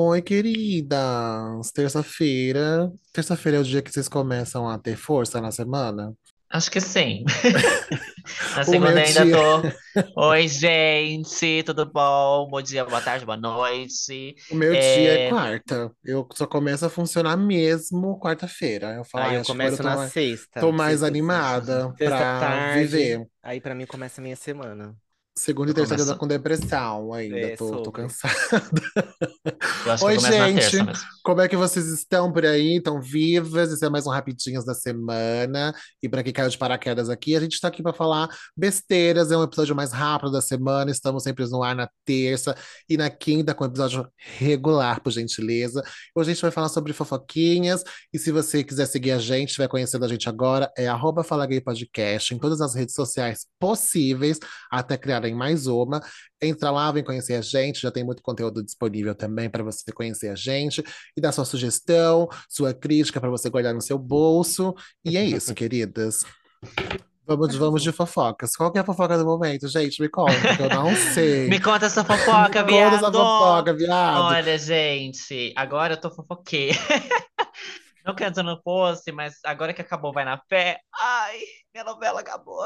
Oi, queridas. Terça-feira. Terça-feira é o dia que vocês começam a ter força na semana? Acho que sim. Na segunda ainda dia, tô. Oi, gente, tudo bom? Bom dia, boa tarde, boa noite. o meu dia é É, quarta. Eu só começo a funcionar mesmo quarta-feira. Eu falo, Aí ai, eu começo tô na mais, tô sexta, mais sexta, animada sexta pra tarde. viver. Aí pra mim começa a minha semana. Segunda e tô começo. com depressão ainda. É Tô, tô cansada. Oi, gente. Como é que vocês estão por aí? Estão vivas? Esse é mais um Rapidinhos da semana. E para quem caiu de paraquedas aqui, a gente está aqui para falar besteiras. É um episódio mais rápido da semana. Estamos sempre no ar na terça e na quinta com episódio regular, por gentileza. Hoje a gente vai falar sobre fofoquinhas. E se você quiser seguir a gente, estiver conhecendo a gente agora, é arroba Fala Gay Podcast em todas as redes sociais possíveis, até mais uma. Entra lá, vem conhecer a gente, já tem muito conteúdo disponível também para você conhecer a gente e dar sua sugestão, sua crítica para você guardar no seu bolso. E é isso, queridas. Vamos, vamos de fofocas. Qual que é a fofoca do momento, gente? Me conta, que eu não sei. Me conta essa Me fofoca, conta essa viado! fofoca, viado. Olha, gente, agora eu tô fofoqueira. Não eu não fosse, mas agora que acabou Vai na Fé, ai, minha novela acabou.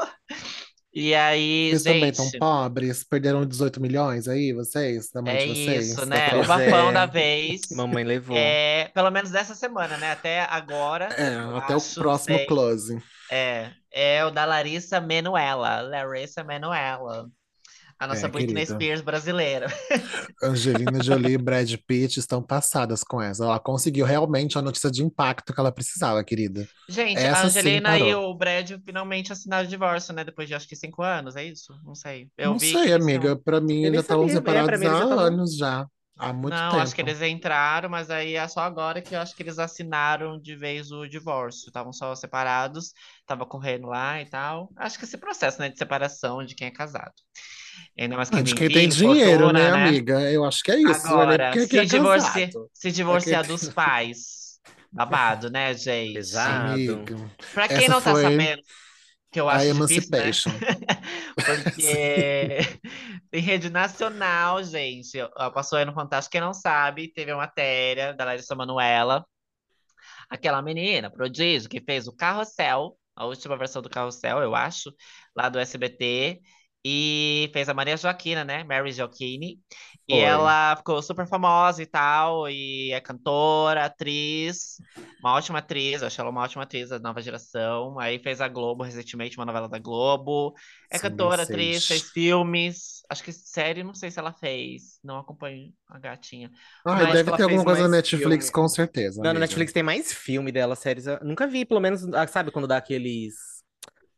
E aí, Vocês também estão gente, pobres? Perderam 18 milhões aí, vocês? Da mãe é de vocês? isso, Da né? O criança? Pois bafão da é, vez. mamãe levou. É, pelo menos dessa semana, né? Até agora, É, até o próximo sei. close. É, é o da Larissa Manoela. Larissa Manoela. A nossa É, Britney querida. Spears brasileira. Angelina Jolie e Brad Pitt estão passadas com essa. Ela conseguiu realmente a notícia de impacto que ela precisava, querida. Gente, a Essa sim Angelina e o Brad finalmente assinaram o divórcio, né? Depois de acho que cinco anos, é isso? Não sei. Eu Não vi sei, amiga. Pra mim, já estavam é, pra separados já há estavam. anos já. Há muito Não, acho que tempo. eles entraram, mas aí é só agora que eu acho que eles assinaram de vez o divórcio. Estavam só separados, tava correndo lá e tal. Acho que esse processo, né, de separação de quem é casado. Ainda mais de tem quem tem dinheiro, né, fortuna, né? amiga? Eu acho que é isso. É Agora, porque quem se é divorciar, casado. se É divorciar tem. dos pais, babado, né, gente? Amiga, Pra quem essa não tá foi sabendo, que eu a acho difícil, né? Emancipation. Porque em rede nacional, gente, passou aí no Fantástico, quem não sabe, teve uma matéria da Larissa Manoela, aquela menina, prodígio, que fez o Carrossel, a última versão do Carrossel, eu acho, lá do SBT, e fez a Maria Joaquina, né? Mary Joaquini, e ela ficou super famosa e tal, e é cantora, atriz, uma ótima atriz, eu acho ela uma ótima atriz da nova geração. Aí fez a Globo recentemente, uma novela da Globo. É Sim, cantora, atriz, fez filmes. Acho que série, não sei se ela fez. Não acompanho a gatinha. Acho que deve ter alguma coisa na Netflix, filme. com certeza, Não, no amiga. Netflix tem mais filme dela, séries. Eu nunca vi, pelo menos, ah, sabe quando dá aqueles.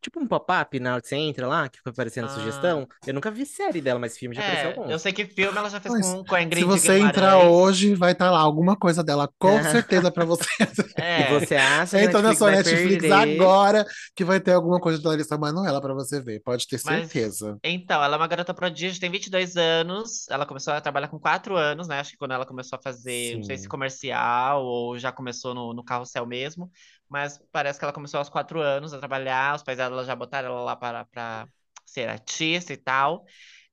Tipo um pop-up na hora que você entra lá, que fica aparecendo a Ah, sugestão. Eu nunca vi série dela, mas filme já apareceu é, eu sei que filme ela já fez Mas com, com a se Ingrid você entrar hoje, vai estar lá alguma coisa dela, com certeza, pra você. E É, você acha Entra na sua Netflix perder? agora, que vai ter alguma coisa de Larissa Manoela pra você ver. Pode ter mas certeza. então, ela é uma garota prodígio, tem 22 anos. Ela começou a trabalhar com 4 anos, né? Acho que quando ela começou a fazer, não sei se Sim. comercial ou já começou no, no carrossel mesmo, mas parece que ela começou aos 4 anos a trabalhar. Os pais dela já botaram ela lá para, para ser artista e tal.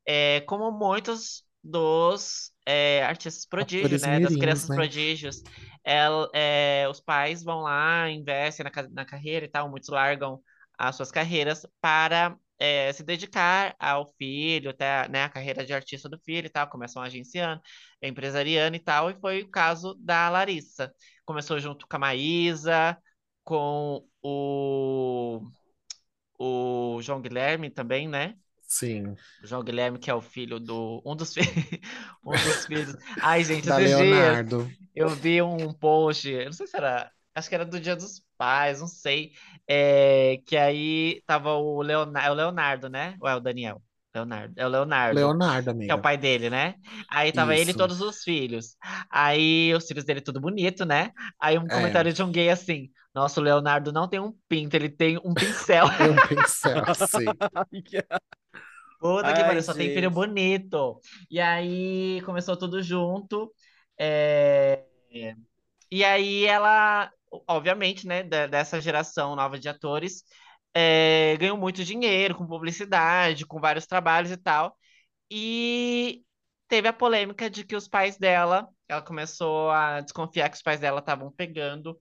É, como muitos dos é, artistas prodígio, Atores né? Das crianças né? prodígios. El- é, os pais vão lá, investem na, na carreira e tal, muitos largam as suas carreiras para é, se dedicar ao filho, até, né, a carreira de artista do filho e tal, começam agenciando, empresariando e tal, e foi o caso da Larissa. Começou junto com a Maísa, com o, o João Guilherme também, né? Sim. O João Guilherme, que é o filho do. Um dos, um dos filhos. Ai, gente, Da esses dias Leonardo. eu vi um post, eu não sei se era. Acho que era do Dia dos Pais, não sei. é, que aí tava o Leonardo, é o Leonardo, né? Ou é o Daniel? Leonardo. É o Leonardo, Leonardo, que é o pai dele, né? Aí tava ele e Isso. todos os filhos. Aí os filhos dele tudo bonito, né? Aí um É. comentário de um gay assim: Nossa, o Leonardo não tem um pinto, ele tem um pincel. É um pincel, sim. Puta que Ai, pariu, só tem filho bonito. E aí começou tudo junto. é, E aí ela, obviamente, né, de- dessa geração nova de atores, é, ganhou muito dinheiro com publicidade, com vários trabalhos e tal. E teve a polêmica de que os pais dela, ela começou a desconfiar que os pais dela estavam pegando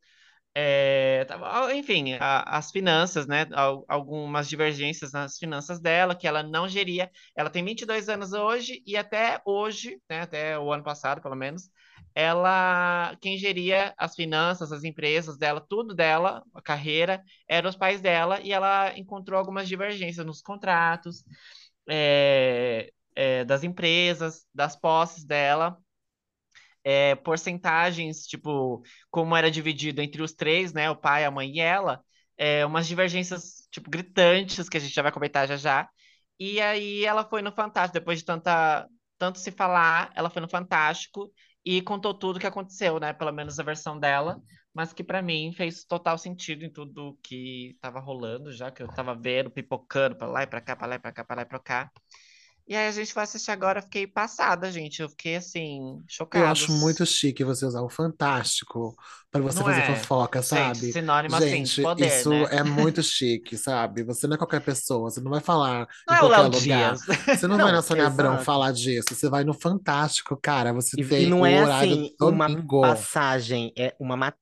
é, tava- enfim, a- as finanças, né? al- Algumas divergências nas finanças dela, que ela não geria. Ela tem 22 anos hoje e até hoje, né? Até o ano passado, pelo menos, ela, quem geria as finanças, as empresas dela, tudo dela, a carreira, eram os pais dela e ela encontrou algumas divergências nos contratos, é, é, das empresas, das posses dela é, porcentagens, tipo, como era dividido entre os três, né, o pai, a mãe e ela, é, umas divergências, tipo, gritantes, que a gente já vai comentar já já. E aí ela foi no Fantástico, depois de tanta, tanto se falar, ela foi no Fantástico e contou tudo o que aconteceu, né, pelo menos a versão dela, mas que pra mim fez total sentido em tudo que tava rolando, já que eu tava vendo, pipocando pra lá e pra cá, pra lá e pra cá, pra lá e pra cá. E aí a gente vai assistir agora, eu fiquei passada, gente. Eu fiquei assim, Eu acho muito chique você usar o fantástico pra você Não fazer é? fofoca, Gente, sabe? sinônimo assim de Gente, poder, isso né? é muito chique, sabe? Você não é qualquer pessoa, você não vai falar Não em é qualquer lugar. Dias. Você não vai Não, na Sônia Abrão falar disso, você vai no Fantástico, cara. Você E, e tem não o é horário assim, uma domingo. passagem, é uma matéria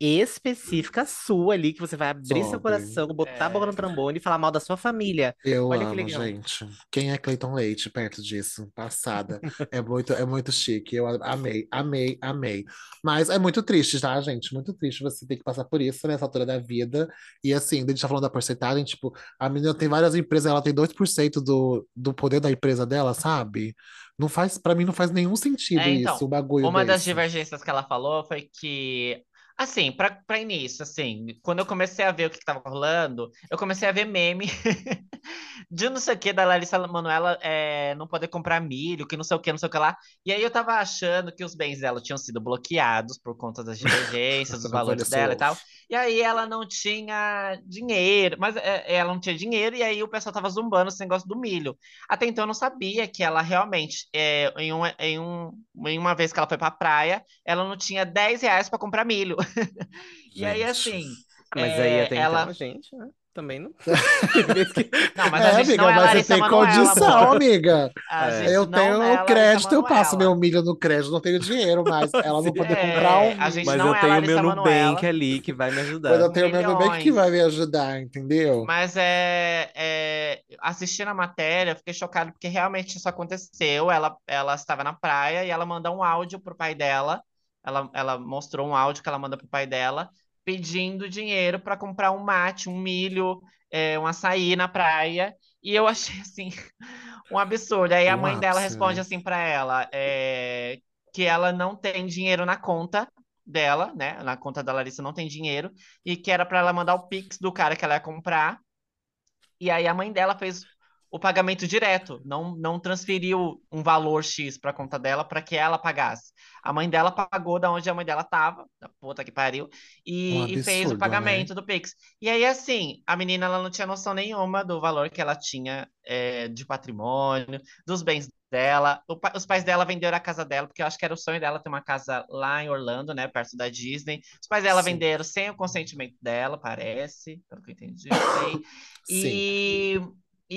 específica sua ali, que você vai abrir seu Sobre. coração, botar a boca no É. trombone e falar mal da sua família. Eu Olha que amo, legal. gente. Quem é Cleiton Leite perto disso? Passada. É muito, é muito chique. Eu amei, amei, amei. Mas é muito triste, tá, gente? Muito triste você ter que passar por isso nessa altura da vida. E assim, a gente tá falando da porcentagem, tipo, a menina tem várias empresas, ela tem 2% do, do poder da empresa dela, sabe? Não faz, para mim não faz nenhum sentido É, então, isso, o bagulho uma das desse. divergências que ela falou foi que, assim, pra, pra início, assim, quando eu comecei a ver o que, que tava rolando, eu comecei a ver meme de não sei o que da Larissa Manoela é, não poder comprar milho, que não sei o que, não sei o que lá. E aí eu tava achando que os bens dela tinham sido bloqueados por conta das divergências, dos valores dela e só. tal. E aí ela não tinha dinheiro, mas é, ela não tinha dinheiro, e aí o pessoal tava zumbando esse negócio do milho. Até então eu não sabia que ela realmente, é, em, um, em, um, em uma vez que ela foi pra praia, ela não tinha 10 reais pra comprar milho. E aí, assim, Mas aí é, até ela. então, gente, né, também não. Não, mas É, a gente amiga, não é mas você tem Manoela, condição, amiga. É. Eu não tenho é crédito, eu passo meu milho no crédito, não tenho dinheiro, mas ela não poder É, comprar um Mas eu é tenho Larissa meu Nubank ali que vai me Mas ajudar. eu tenho meu Nubank que vai me ajudar, entendeu? Mas é, é, assistindo a matéria, eu fiquei chocado porque realmente isso aconteceu. Ela, ela estava na praia e ela manda um áudio pro pai dela. Ela, ela mostrou um áudio que ela manda pro pai dela, pedindo dinheiro para comprar um mate, um milho, é, um açaí na praia. E eu achei assim um absurdo. Aí a mãe dela responde né? assim para ela, é, que ela não tem dinheiro na conta dela, né? Na conta da Larissa não tem dinheiro e que era para ela mandar o Pix do cara que ela ia comprar. E aí a mãe dela fez o pagamento direto, não, não transferiu um valor X para a conta dela para que ela pagasse. A mãe dela pagou da onde a mãe dela tava, da puta que pariu, Um e, e fez o absurdo, né? pagamento do Pix. E aí, assim, a menina ela não tinha noção nenhuma do valor que ela tinha é, de patrimônio, dos bens dela. O os pais dela venderam a casa dela, porque eu acho que era o sonho dela ter uma casa lá em Orlando, né, perto da Disney. Os pais dela Sim. venderam sem o consentimento dela, parece, pelo que eu entendi. não sei. Sim. E,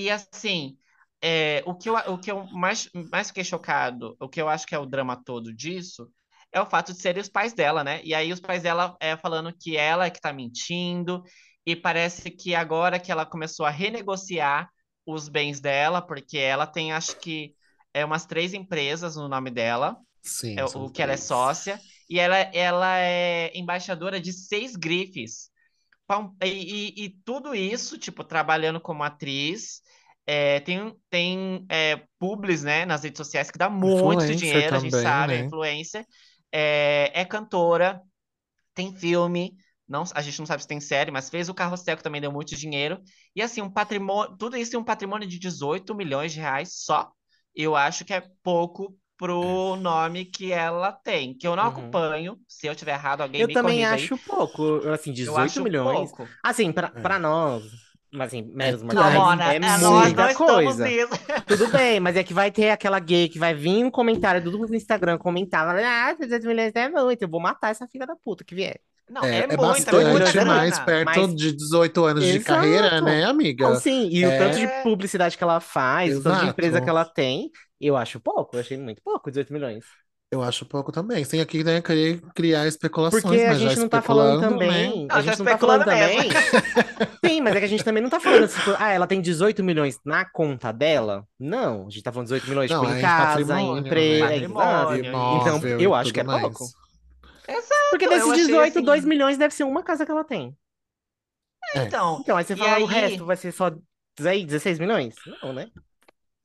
e assim, é, o que eu, o que eu mais, mais fiquei chocado, o que eu acho que é o drama todo disso, é o fato de serem os pais dela, né? E aí os pais dela é, falando que ela é que tá mentindo, e parece que agora que ela começou a renegociar os bens dela, porque ela tem, acho que, é umas três empresas no nome dela, Sim, é, o que ela é três. sócia, e ela, ela é embaixadora de seis grifes. E, e- e tudo isso, tipo, trabalhando como atriz, é, tem, tem é, publis, né, nas redes sociais que dá muito Influencer dinheiro, a gente também, sabe, é né? influencer. É, é cantora, tem filme, não, a gente não sabe se tem série, mas fez o Carrossel, que também deu muito dinheiro. E assim, um patrimônio, tudo isso em um patrimônio de 18 milhões de reais só. Eu acho que é pouco pro nome que ela tem, que eu não Uhum. acompanho. Se eu tiver errado, alguém Eu me também corrige aí. acho pouco, assim, Eu 18 acho milhões. pouco. Assim, pra, É. pra nós, assim, meros tu- Não, mortais, Mona, é é, muita coisa. Tudo bem, mas é que vai ter aquela gay que vai vir um comentário do no Instagram comentar, ah, 18 milhões é muito, eu vou matar essa filha da puta que vier. Não, É, é, é é muita bastante, grana. mas perto Mas- de 18 anos de Exato. carreira, né, Então, amiga? sim, e o É. tanto de publicidade que ela faz, o tanto de Exato. empresa que ela tem, eu acho pouco, eu achei muito pouco, 18 milhões. Eu acho pouco também. Sem aqui né, querer criar especulações, Porque a mas já gente não tá falando especulando, né? também. Não, A tá gente não tá falando também. Sim, mas é que a gente também não tá falando tipo, ah, ela tem 18 milhões na conta dela. Não, a gente tá falando 18 milhões, Não, tipo, é em em casa, patrimônio, em né? emprego. Patrimônio, Então, Imóvel eu e acho que é mais. pouco. Exato, Porque eu desses achei 18, assim. 2 milhões deve ser uma casa que ela tem. É. Então, Então, aí você E fala o aí- resto vai ser só aí, 16 milhões? Não, né?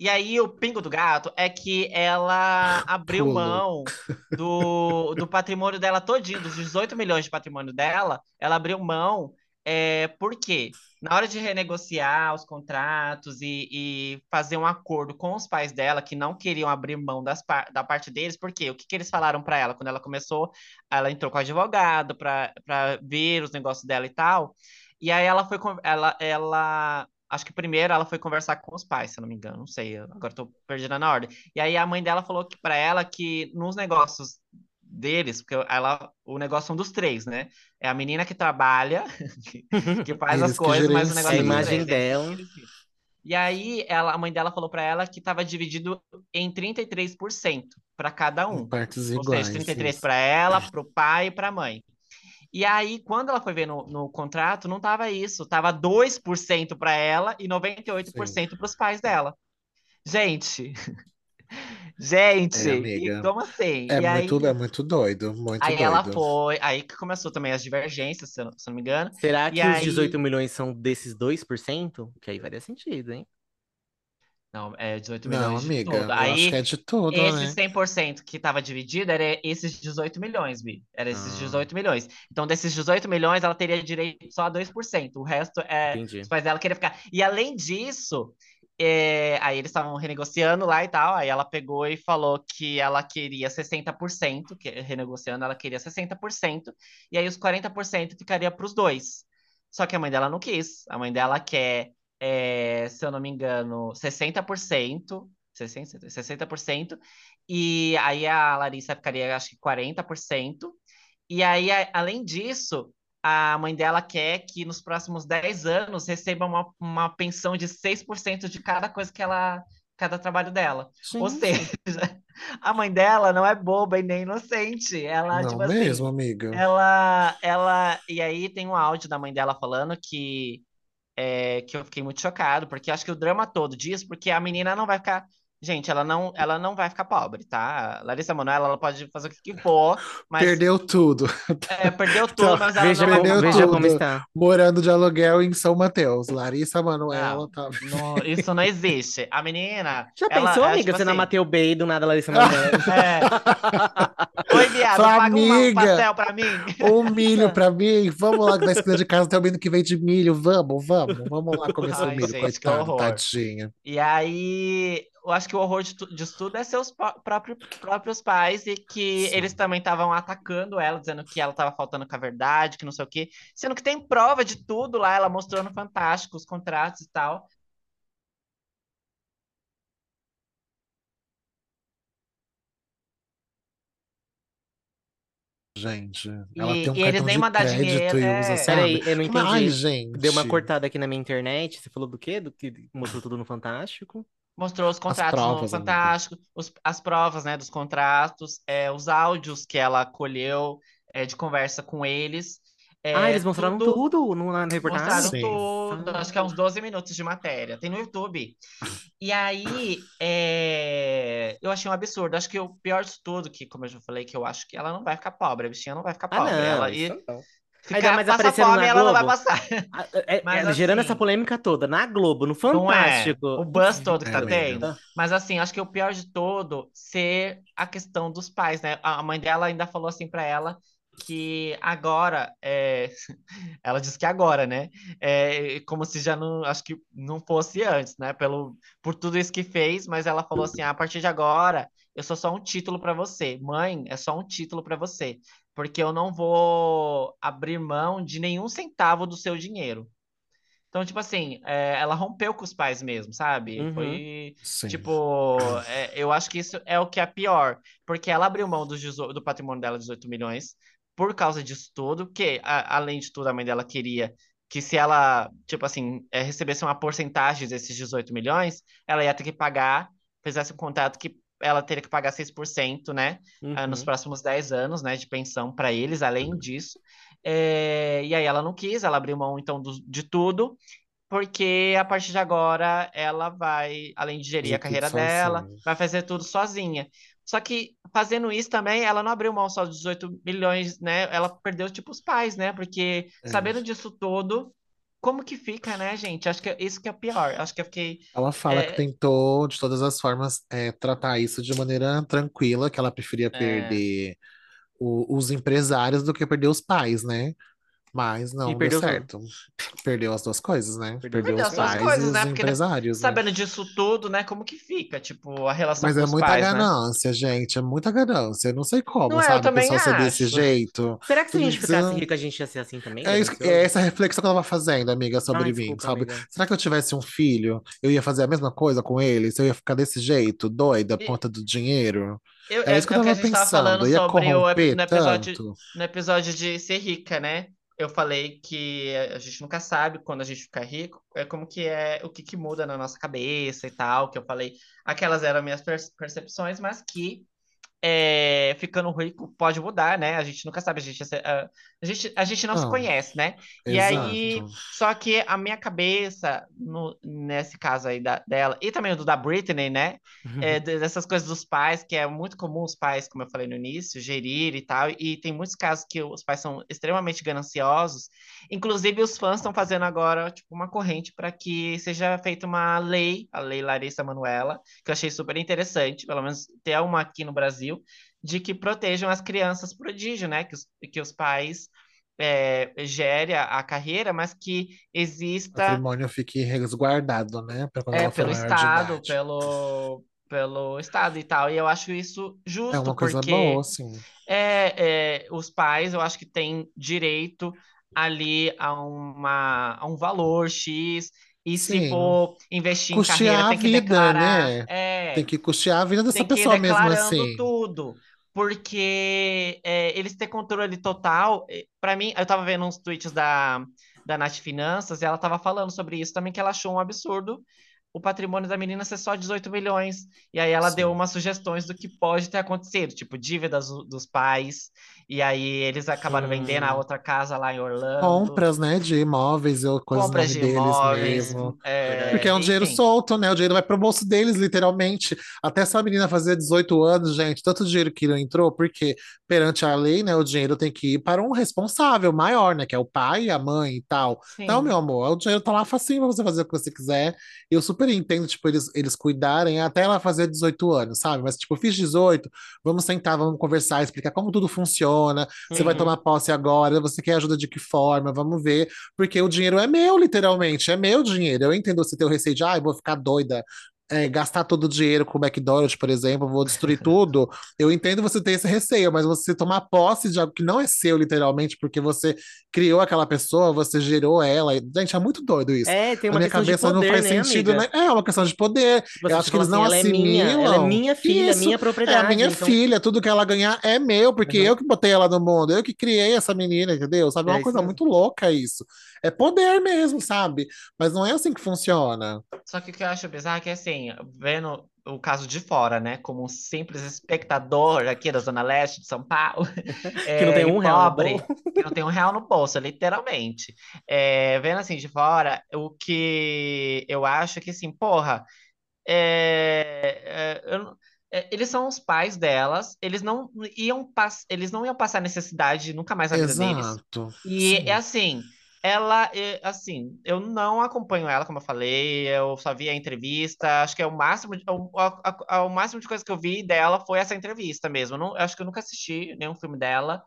E aí, o pingo do gato é que ela abriu mão do, do patrimônio dela todinho, dos 18 milhões de patrimônio dela, ela abriu mão, é, porque na hora de renegociar os contratos e, e fazer um acordo com os pais dela, que não queriam abrir mão das da parte deles, porque o que, que eles falaram para ela? Quando ela começou? Ela entrou com o advogado para ver os negócios dela e tal, e aí ela foi, ela, ela Acho que primeiro ela foi conversar com os pais, se eu não me engano, não sei, agora tô perdida na ordem. E aí a mãe dela falou que para ela que nos negócios deles, porque ela, o negócio são dos três, né? É a menina que trabalha, que, que faz Eles as que coisas, mas o negócio É imagem três, dela. E aí ela, a mãe dela falou para ela que estava dividido em 33% para cada um. Partes Ou iguais. seja, 33 isso. para ela, para o pai e para a mãe. E aí, quando ela foi ver no, no contrato, não tava isso. Tava 2% para ela e 98% para os pais dela. Gente, gente, É, e amiga. como assim? É e aí, muito, é muito doido, muito aí doido. ela foi, aí que começou também as divergências, se eu, não- se eu não me engano. Será E que os aí- 18 milhões são desses 2%? Que aí faria sentido, hein? Não, é 18 Não, milhões de amiga, tudo. eu Aí, acho que é de tudo, Esse né? 100% que estava dividido era esses 18 milhões, Bi. Era esses Ah. 18 milhões. Então, desses 18 milhões, ela teria direito só a 2%. O resto é. Entendi. Os pais dela queriam ficar. E além disso, é, aí eles estavam renegociando lá e tal. Aí ela pegou e falou que ela queria 60%, que renegociando, ela queria 60%, e aí os 40% ficaria para os dois. Só que a mãe dela não quis. A mãe dela quer, é, se eu não me engano, 60%. 60%, 60%, e aí a Larissa ficaria, acho que 40%. E aí, a- além disso, a mãe dela quer que nos próximos 10 anos receba uma, uma pensão de 6% de cada coisa que ela, cada trabalho dela. Ou Gente, seja, a mãe dela não é boba e nem inocente. Ela, Não tipo assim, mesmo, amiga. ela, ela, e aí tem um áudio da mãe dela falando que, é, que eu fiquei muito chocado, porque acho que o drama todo disso, porque a menina não vai ficar, gente, ela não, ela não vai ficar pobre, tá? Larissa Manoela, ela pode fazer o que for, mas Perdeu tudo. é, perdeu tudo, mas ela veja não perdeu veja tudo. como está. Morando de aluguel em São Mateus. Larissa Manoela tá. não, isso não existe. A menina, Já ela, pensou, é, amiga? tipo Você na assim, Mateu Bay do nada Larissa Manoela. é, Oi, viado, Fala, paga uma- um amiga. pastel pra mim. Um milho pra mim. Vamos lá, que na esquina de casa tem alguém que vende milho. Vamos, vamos. Vamos lá comer Ai, milho, gente, coitado, tadinha. E aí, eu acho que o horror de disso tudo é seus pró- próprio- próprios pais e que Sim. eles também estavam atacando ela, dizendo que ela estava faltando com a verdade, que não sei o quê. Sendo que tem prova de tudo lá, ela mostrou no Fantástico os contratos e tal. Gente, ela E, tem um e eles nem mandar dinheiro. e usa, É, sabe? Peraí, eu não Mas, Ai, entendi. gente. Deu uma cortada aqui na minha internet. Você falou do quê? Do que mostrou tudo no Fantástico? mostrou os contratos no provas, amiga. Fantástico, os- as provas, né, dos contratos, é, os áudios que ela colheu é, de conversa com eles. É, ah, eles mostraram tudo- tudo no, na reportagem? Mostraram Sim. tudo, acho que é uns 12 minutos de matéria. Tem no YouTube. E aí, é, eu achei um absurdo. Acho que o pior de tudo, que, como eu já falei, que eu acho que ela não vai ficar pobre. A bichinha não vai ficar Ah, pobre. não, ela e não. ficar, mais aparecendo fome, na ela não vai Globo. passar. Ah, é- Mas é, gerando assim- essa polêmica toda na Globo, no é? Fantástico. O buzz todo que É, tá tendo. Mas assim, acho que o pior de todo ser a questão dos pais, né? A mãe dela ainda falou assim pra ela que agora, é, ela disse que agora, né? É, como se já não, acho que não fosse antes, né? Pelo, por tudo isso que fez, mas ela falou assim: "Ah, a partir de agora, eu sou só um título pra você. Mãe, é só um título pra você, porque eu não vou abrir mão de nenhum centavo do seu dinheiro. Então, tipo assim, é, ela rompeu com os pais mesmo, sabe? Uhum. Foi, Sim. tipo, é, eu acho que isso é o que é pior, porque ela abriu mão 18 do patrimônio dela, 18 milhões, por causa disso tudo, que, a- além de tudo, a mãe dela queria que se ela, tipo assim, é, recebesse uma porcentagem desses 18 milhões, ela ia ter que pagar, fizesse um contrato que ela teria que pagar 6%, né? ah, nos Uhum. próximos 10 anos, né? De pensão para eles, além disso. É, e aí ela não quis, ela abriu mão, então, do- de tudo. Porque a partir de agora ela vai, além de gerir De a carreira dela, sozinha. vai fazer tudo sozinha. Só que fazendo isso também, ela não abriu mão só dos 18 milhões, né? Ela perdeu, tipo, os pais, né? Porque É. sabendo disso tudo, como que fica, né, gente? Acho que é isso que é o pior. Acho que eu fiquei. Ela fala que É, tentou, de todas as formas, é, tratar isso de maneira tranquila, que ela preferia é, perder o- os empresários do que perder os pais, né? Mas não deu perdeu tudo. certo. Perdeu as duas coisas, né? Perdeu Perdeu as e coisas, os né? Porque né, empresários, né? sabendo disso tudo, né? Como que fica, tipo, a relação Mas com é os muita pais, né? ganância, gente. É muita ganância. Eu não sei como, Não é, eu sabe? O também pessoal ser desse acho. jeito. Será que se a gente ficasse você- rico, a gente ia ser assim também, É, isso, é essa reflexão que eu tava fazendo, amiga, sobre Ai, mim, desculpa, sabe? amiga. Será que eu tivesse um filho, eu ia fazer a mesma coisa com ele? Se eu ia ficar desse jeito, doida, por E conta do dinheiro? eu, Era é, isso que é eu tava pensando. falando Ia sobre o, ep- corromper no episódio, tanto? no episódio de ser rica, né? Eu falei que a gente nunca sabe quando a gente ficar rico, é como que é, o que que muda na nossa cabeça e tal, que eu falei, aquelas eram minhas perce- percepções, mas que é, ficando rico pode mudar, né? A gente nunca sabe, a gente, a, a gente, a gente não se Não, conhece, né? E aí, exato. só que a minha cabeça, no- nesse caso aí da- dela, e também o do da Britney, né? É, de- dessas coisas dos pais, que é muito comum os pais, como eu falei no início, gerir e tal, e tem muitos casos que os pais são extremamente gananciosos. Inclusive, os fãs estão fazendo agora, tipo, uma corrente para que seja feita uma lei, a Lei Larissa Manoela, que eu achei super interessante, pelo menos ter uma aqui no Brasil, de que protejam as crianças prodígio, né? Que os, que os pais é, gerem a, a carreira, mas que O exista patrimônio fique resguardado, né? É, pelo Estado, pelo, pelo Estado e tal. E eu acho isso É justo, uma coisa porque boa, sim. é, é, os pais, eu acho que têm direito ali a, uma, a um valor X, e se Sim. for investir em carreira, Custear tem que vida, declarar. né? É, Tem que custear a vida dessa pessoa mesmo assim. tudo. Porque é, eles têm controle total. Pra mim, eu tava vendo uns tweets da, da Nath Finanças e ela tava falando sobre isso também, que ela achou um absurdo o patrimônio da menina ser só 18 milhões. E aí ela deu Sim. umas sugestões do que pode ter acontecido, tipo, dívidas do- dos pais. E aí eles acabaram vendendo a outra casa lá em Orlando. Compras, né, de imóveis ou coisas Compras de deles imóveis. mesmo. é, Porque é um dinheiro enfim. solto, né? O dinheiro vai pro bolso deles, literalmente. Até essa menina fazer 18 anos, gente, tanto dinheiro que não entrou, porque perante a lei, né, o dinheiro tem que ir para um responsável maior, né, que é o pai, a mãe e tal. Então, Sim. meu amor, o dinheiro tá lá facinho pra você fazer o que você quiser. Eu super entendo, tipo, eles, eles cuidarem até ela fazer 18 anos, sabe? Mas, tipo, fiz 18, vamos sentar, vamos conversar, explicar como tudo funciona. Você vai Uhum. tomar posse agora, você quer ajuda de que forma? Vamos ver. Porque o dinheiro é meu, literalmente, é meu dinheiro. Eu entendo você ter o receio de, ah, eu vou ficar doida. É, gastar todo o dinheiro com o McDonald's, por exemplo, vou destruir tudo. Eu entendo você ter esse receio, mas você tomar posse de algo que não é seu, literalmente, porque você criou aquela pessoa, você gerou ela. Gente, é muito doido isso. É, tem Na uma minha questão de cabeça não poder, faz né, sentido, amiga? né? É uma questão de poder. Tipo Eu assim, acho você que eles fala não assim, ela é minha, ela é assimilam. minha filha, Isso, minha é a propriedade. minha então, filha, tudo que ela ganhar é meu, porque Uhum. eu que botei ela no mundo, eu que criei essa menina, entendeu? Sabe? É É uma isso coisa mesmo. muito louca isso. É poder mesmo, sabe? Mas não é assim que funciona. Só que o que eu acho bizarro é que, assim, vendo o caso de fora, né, como um simples espectador aqui da Zona Leste de São Paulo, que não é, tem um real pobre, que não tem um real no bolso, literalmente. É, vendo assim de fora, o que eu acho é que, assim, porra, é, é, eu é, eles são os pais delas, eles não iam eles não iam passar necessidade nunca mais na vida deles. Exato. E é Sim. assim, ela, é, assim, eu não acompanho ela, como eu falei, eu só vi a entrevista, acho que é o máximo, de- o, a- a- o máximo de coisa que eu vi dela foi essa entrevista mesmo. Não, acho que eu nunca assisti nenhum filme dela.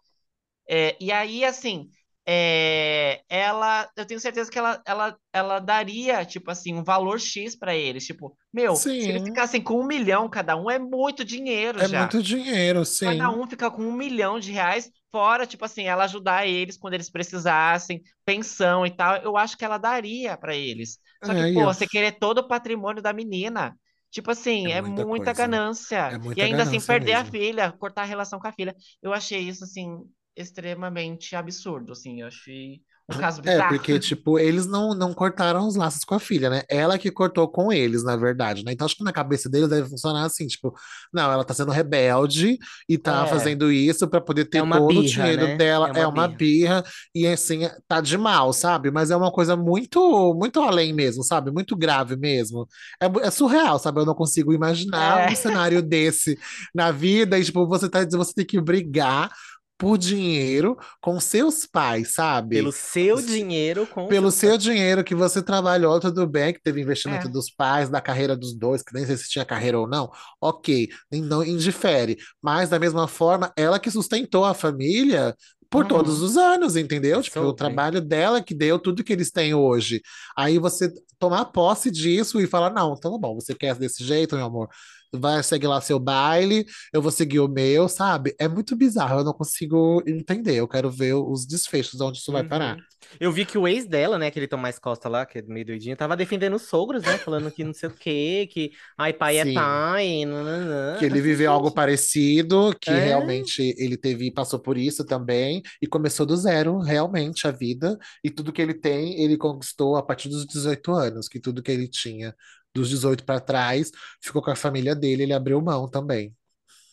É, e aí, assim, é, ela, eu tenho certeza que ela, ela, ela daria, tipo assim, um valor X pra eles. Tipo, meu, se eles Sim. ficassem com um milhão cada um, é muito dinheiro É já. muito dinheiro, Cada sim. um fica com um milhão de reais, fora, tipo assim, ela ajudar eles quando eles precisassem, pensão e tal. Eu acho que ela daria pra eles. Só que, É, e pô, você querer todo o patrimônio da menina. Tipo assim, É é muita ganância. É E muita ainda assim, perder a mesmo. filha, cortar a relação com a filha. Eu achei isso, assim, extremamente absurdo, assim. Eu achei Um caso É, bizarro. porque, tipo, eles não, não cortaram os laços com a filha, né? Ela que cortou com eles, na verdade, né? Então, acho que na cabeça deles deve funcionar assim, tipo, não, ela tá sendo rebelde e tá É. fazendo isso pra poder ter É uma todo o birra, dinheiro né? dela. É uma É uma birra. birra e, assim, tá de mal, sabe? Mas é uma coisa muito, muito além mesmo, sabe? Muito grave mesmo. É, é surreal, sabe? Eu não consigo imaginar É. um cenário desse na vida e, tipo, você tá dizendo, você tem que brigar por dinheiro com seus pais, sabe? Pelo seu Se- dinheiro com Pelo seu seu dinheiro que você trabalhou, tudo bem, que teve investimento É. dos pais, da carreira dos dois, que nem sei se tinha carreira ou não, ok, não indifere. Mas, da mesma forma, ela que sustentou a família por Uhum. todos os anos, entendeu? Tipo, o trabalho dela que deu tudo que eles têm hoje. Aí você tomar posse disso e falar: não, então tá bom, você quer desse jeito, meu amor? Vai seguir lá seu baile, eu vou seguir o meu, sabe? É muito bizarro, eu não consigo entender. Eu quero ver os desfechos, onde isso vai Uhum. parar. Eu vi que o ex dela, né, aquele Tomás Costa lá, que é meio doidinho, tava defendendo os sogros, né? Falando que não sei o quê, que ai, pai é Sim. pai, nananã. que ele viveu algo parecido, que É. realmente ele teve, passou por isso também, e começou do zero, realmente, a vida, e tudo que ele tem, ele conquistou a partir dos 18 anos, que tudo que ele tinha dos 18 para trás, ficou com a família dele, ele abriu mão também.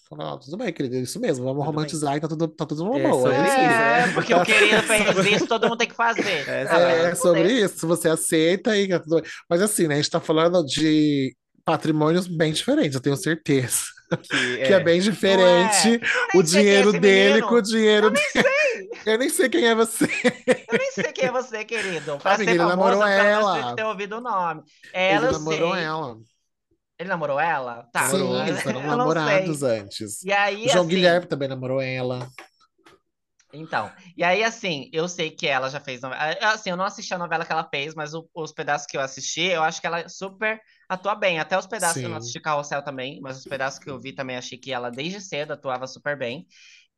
Falou, "Ah, tudo bem, querido, é isso mesmo, vamos Tudo bem. romantizar e tá tudo, tá tudo numa É boa, é isso? É, porque o querido fez isso, todo mundo tem que fazer. É, Ah, É sobre isso, se você aceita e tá tudo bem. Mas assim, né, a gente tá falando de patrimônios bem diferentes, eu tenho certeza. Que, que é bem diferente Eu nem o é dinheiro dele menino. com o dinheiro Eu nem sei. Eu nem sei quem é você. Eu nem sei quem é você, querido. Pra Amiga, ser ele famoso, namorou ela. ter ouvido o nome. Ela, Ele eu namorou sei. ela. Ele namorou ela? Tá. Sim, Namorou eles foram namorados antes. E aí, O João assim, Guilherme também namorou ela. Então, e aí assim, eu sei que ela já fez novela. Assim, eu não assisti a novela que ela fez, mas o- os pedaços que eu assisti, eu acho que ela super atua bem. Até os pedaços que eu não Sim. assisti Carrossel também, mas os pedaços que eu vi também achei que ela desde cedo atuava super bem.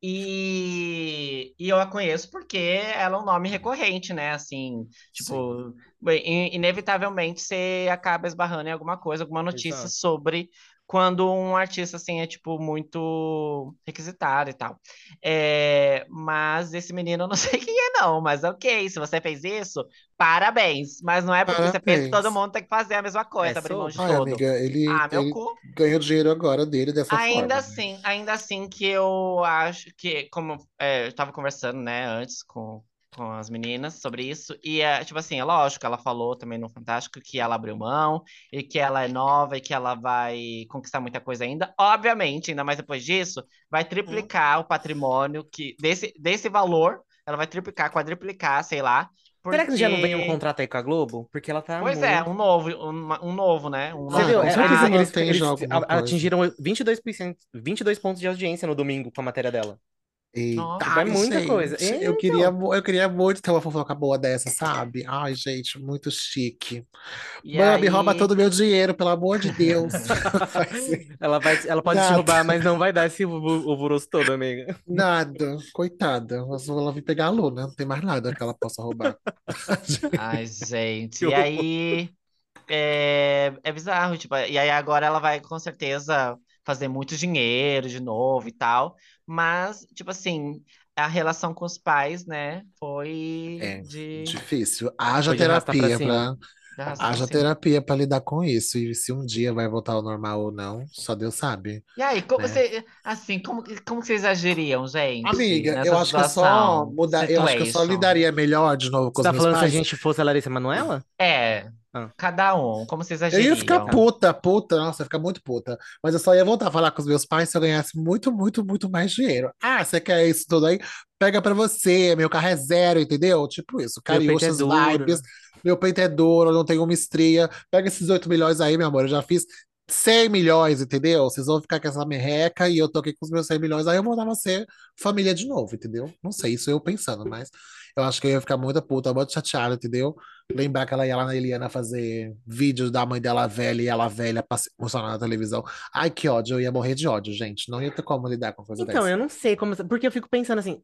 E, e eu a conheço porque ela é um nome recorrente, né? Assim, tipo, in- inevitavelmente você acaba esbarrando em alguma coisa, alguma notícia Exato. sobre quando um artista assim é tipo muito requisitado e tal. É, mas esse menino eu não sei quem é, não. Mas ok, se você fez isso, parabéns. Mas não é porque você fez que todo Parabéns. mundo tem que fazer a mesma coisa, É abrir mão de. Ai, tudo. amiga, ele, Ah, meu ele cu. ganhou dinheiro agora dele dessa Ainda forma. assim, ainda assim que eu acho que, como é, eu tava conversando, né, antes com, com as meninas sobre isso, e é, tipo assim, é lógico, ela falou também no Fantástico que ela abriu mão, e que ela é nova, e que ela vai conquistar muita coisa ainda. Obviamente, ainda mais depois disso, vai triplicar o patrimônio que desse, desse valor, ela vai triplicar, quadriplicar, sei lá, Será que já não vem um porque- contrato aí com a Globo? Porque ela tá Pois muito... é, um novo, um, um novo, né? Um Você Ah, viu? com É, certeza eles, eles, tem eles atingiram 22%, 22 pontos de audiência no domingo com a matéria dela. Eita, Nossa, é muita gente, coisa. É, Eu queria, eu queria muito ter uma fofoca boa dessa, sabe? Ai, gente, muito chique. E Mami, aí- rouba todo o meu dinheiro, pelo amor de Deus. Ela, vai, ela pode te roubar, mas não vai dar esse alvo- alvoroço todo, amiga. Nada, coitada. Mas ela vir pegar a Luna, não tem mais nada que ela possa roubar. Ai, gente. E aí é, é bizarro, tipo, e aí agora ela vai com certeza fazer muito dinheiro de novo e tal. Mas, tipo assim, a relação com os pais, né, foi É, de, Difícil. Haja Foi terapia pra, de arrastar haja terapia pra lidar com isso. E se um dia vai voltar ao normal ou não, só Deus sabe. E aí, como né? você, assim, como, como vocês agiriam, gente, Amiga, nessa eu acho que eu só mudar, eu acho que eu só Situation. lidaria melhor de novo com Você os tá meus falando se a gente fosse a Larissa Manoela? É, Ah. cada um, como vocês Eu agiriam? ia ficar puta, puta, nossa, eu ia ficar muito puta. Mas eu só ia voltar a falar com os meus pais se eu ganhasse muito, muito, muito mais dinheiro. Ah, você quer isso tudo aí? Pega pra você, meu carro é zero, entendeu? Tipo isso, peito é vibes, meu peito é duro, eu não tenho uma estria. Pega esses 8 milhões aí, meu amor, eu já fiz 100 milhões, entendeu? Vocês vão ficar com essa merreca e eu tô aqui com os meus 100 milhões, aí eu vou dar você família de novo, entendeu? Não sei, isso eu pensando, mas eu acho que eu ia ficar muito puta, muito chateada, entendeu? Lembrar que ela ia lá na Eliana fazer vídeos da mãe dela velha e ela velha mostrando na televisão. Ai, que ódio, eu ia morrer de ódio, gente. Não ia ter como lidar com coisa Então, dessa. eu não sei como. Porque eu fico pensando assim,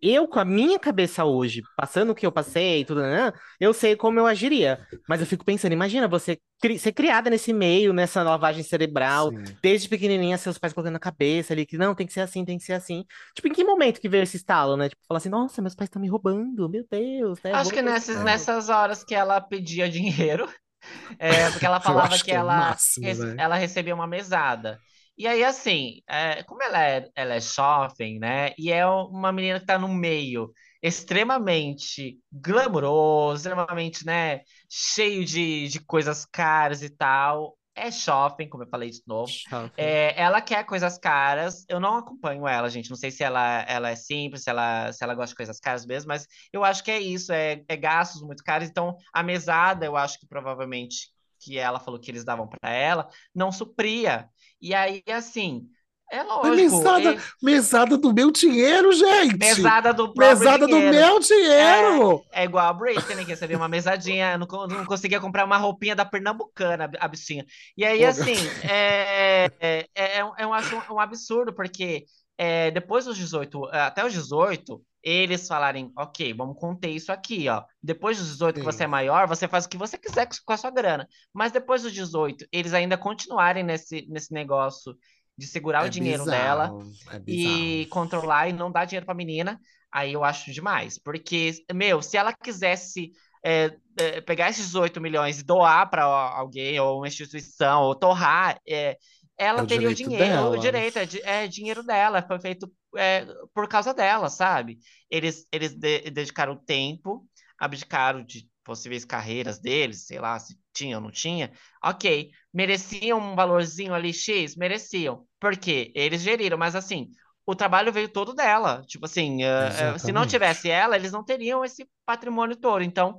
eu com a minha cabeça hoje, passando o que eu passei e tudo, né? Eu sei como eu agiria. Mas eu fico pensando, imagina você cri- ser criada nesse meio, nessa lavagem cerebral, Sim. desde pequenininha, seus pais colocando na cabeça ali, que não, tem que ser assim, tem que ser assim. Tipo, em que momento que veio esse estalo, né? Tipo, falar assim, nossa, meus pais estão me roubando. Mundo, meu Deus, né? Acho Vou que nessas, nessas horas que ela pedia dinheiro, é, porque ela falava que que é ela, máximo, rece- né? ela recebia uma mesada. E aí, assim, é, como ela é, ela é jovem, né? E é uma menina que tá no meio extremamente glamouroso, extremamente, né? Cheio de, de coisas caras e tal. É shopping, como eu falei de novo. É, ela quer coisas caras. Eu não acompanho ela, gente. Não sei se ela, ela é simples, se ela, se ela gosta de coisas caras mesmo, mas eu acho que é isso, é, é gastos muito caros. Então, a mesada, eu acho que provavelmente que ela falou que eles davam para ela, não supria. E aí, assim, é lógico, mesada, é- mesada do meu dinheiro, gente! mesada do próprio Mesada do dinheiro. meu dinheiro! É igual a Britney, que recebia uma mesadinha, não, não conseguia comprar uma roupinha da Pernambucana, a bichinha. E aí, assim, é, é, é, é um, eu acho um absurdo, porque é, depois dos 18, até os 18, eles falarem, ok, vamos conter isso aqui, ó. Depois dos 18 que Sim. você é maior, você faz o que você quiser com com a sua grana. Mas depois dos 18, eles ainda continuarem nesse, nesse negócio de segurar o É dinheiro dela bizarro, é bizarro. e controlar e não dar dinheiro pra menina, aí eu acho demais. Porque, meu, se ela quisesse é, é, pegar esses 18 milhões e doar pra alguém, ou uma instituição, ou torrar, é, ela É o teria o dinheiro, o dela. direito, é, é dinheiro dela, foi feito é, por causa dela, sabe? Eles, eles de- dedicaram tempo, abdicaram de possíveis carreiras deles, sei lá, se tinha ou não tinha. Ok, mereciam um valorzinho ali X? Mereciam. Por quê? Eles geriram, mas assim, o trabalho veio todo dela. Tipo assim, eh, eh, se não tivesse ela, eles não teriam esse patrimônio todo. Então,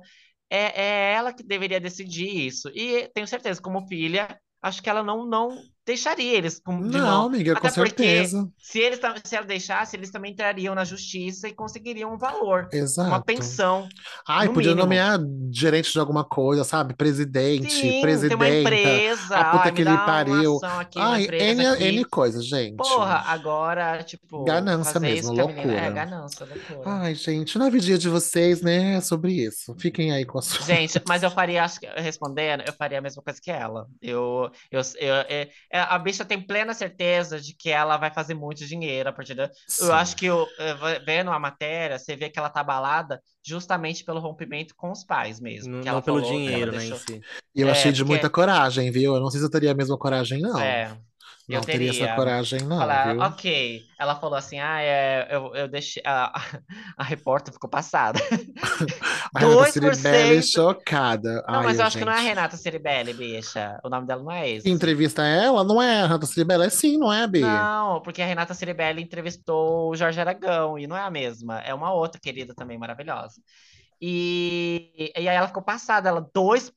é, é ela que deveria decidir isso. E tenho certeza, como filha, acho que ela não, não deixaria eles com- de Não, mão. amiga, com Até porque certeza. se eles se ela deixasse, eles também entrariam na justiça e conseguiriam um valor, uma Exato. pensão. Ai, podia mínimo. nomear gerente de alguma coisa, sabe? Presidente, Sim, tem uma empresa. a puta ai, que uma pariu. aqui, uma Ai, N, aqui. N coisas, gente. Porra, agora, tipo, Ganância mesmo, isso com a menina. É, loucura. ganância, loucura. Ai, gente, na vida de vocês, né? É sobre isso. Fiquem aí com a sua. Gente, mas eu faria, acho que respondendo, eu faria a mesma coisa que ela. Eu, eu, eu, é- é- a bicha tem plena certeza de que ela vai fazer muito dinheiro a partir da. Sim. Eu acho que eu, eh, vendo a matéria, você vê que ela tá abalada justamente pelo rompimento com os pais mesmo. Não, que não ela pelo falou que ela dinheiro, né, em deixou- si. E eu É, achei de porque- muita coragem, viu? Eu não sei se eu teria a mesma coragem, não. É, não eu teria essa teria. coragem, não, Falar, viu? ok. Ela falou assim: ah, é, eu, eu deixei. A, a repórter ficou passada. A Renata 2%. Ciribelli chocada. Não, Ai, mas eu acho que não é a. Renata Ceribelli, bicha. O nome dela não é esse. Entrevista é ela? Não é a Renata Ciribelli? É sim, não é, Bi? Não, porque a Renata Ceribelli entrevistou o Jorge Aragão e não é a mesma, é uma outra querida também, maravilhosa. E, e aí ela ficou passada, ela 2%,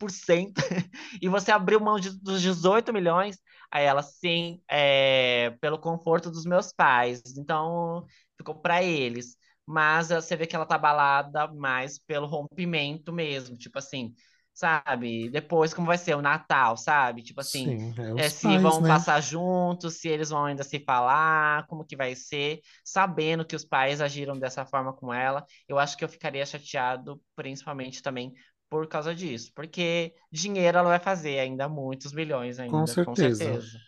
e você abriu mão de- dos 18 milhões. Aí ela, sim, é, pelo conforto dos meus pais, então ficou para eles. Mas você vê que ela tá abalada mais pelo rompimento mesmo, tipo assim, sabe? Depois, como vai ser o Natal, sabe? Tipo assim, Sim, é é, se pais, vão né? passar juntos, se eles vão ainda se falar, como que vai ser, sabendo que os pais agiram dessa forma com ela, eu acho que eu ficaria chateado, principalmente também por causa disso, porque dinheiro ela vai fazer ainda muitos milhões ainda, com certeza. certeza.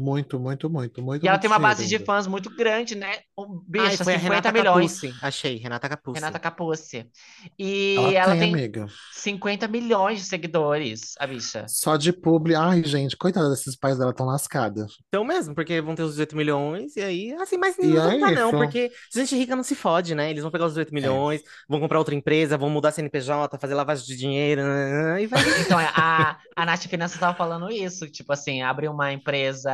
Muito, muito, muito, muito. E ela muito tem uma base de ainda. fãs muito grande, né? Um, Ai, bicha, foi a 50 Renata milhões. Capucci. Achei, Renata Capucci. Renata Capucci. E Ela ela tem, tem amiga. 50 milhões de seguidores, a bicha. Só de publi. Ai, gente, coitada desses pais dela tão lascada. Então mesmo, porque vão ter os 18 milhões, e aí, assim, mas E não é não, isso. porque gente rica não se fode, né? Eles vão pegar os 18 milhões, vão comprar outra empresa, vão mudar CNPJ, fazer lavagem de dinheiro, nananã, e vai. Então, a, a Nath Finanças estava falando isso, tipo assim, abrir uma empresa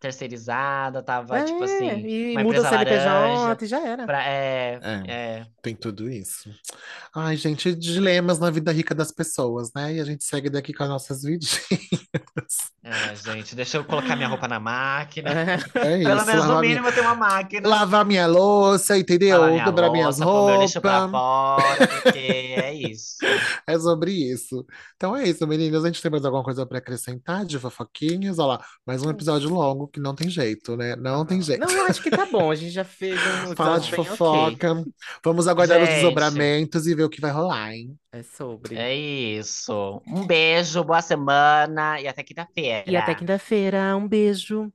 terceirizada, tava, tipo É, assim, e uma muda o empresa CNPJ laranja, e já era. pra, é, É. é, Tem tudo isso. Ai, gente, dilemas na vida rica das pessoas, né? E a gente segue daqui com as nossas vidinhas. é, gente, deixa eu colocar minha roupa na máquina. É. É isso. Pelo menos no mínimo minha, eu tenho uma máquina. lavar minha louça, entendeu? Lavar minha Dobrar minhas louça, pôr meu lixo pra roupas. fora, porque é isso. É sobre isso. Então é isso, meninas. A gente tem mais alguma coisa para acrescentar de fofoquinhas? Olha lá, mais um episódio longo que não tem jeito, né? Não tem jeito. Não, eu acho que tá bom, a gente já fez um Fala de bem fofoca. Vamos aguardar os Gente. desdobramentos e ver o que vai rolar, hein? É sobre. É isso. Um beijo, boa semana e até quinta-feira. E até quinta-feira, um beijo.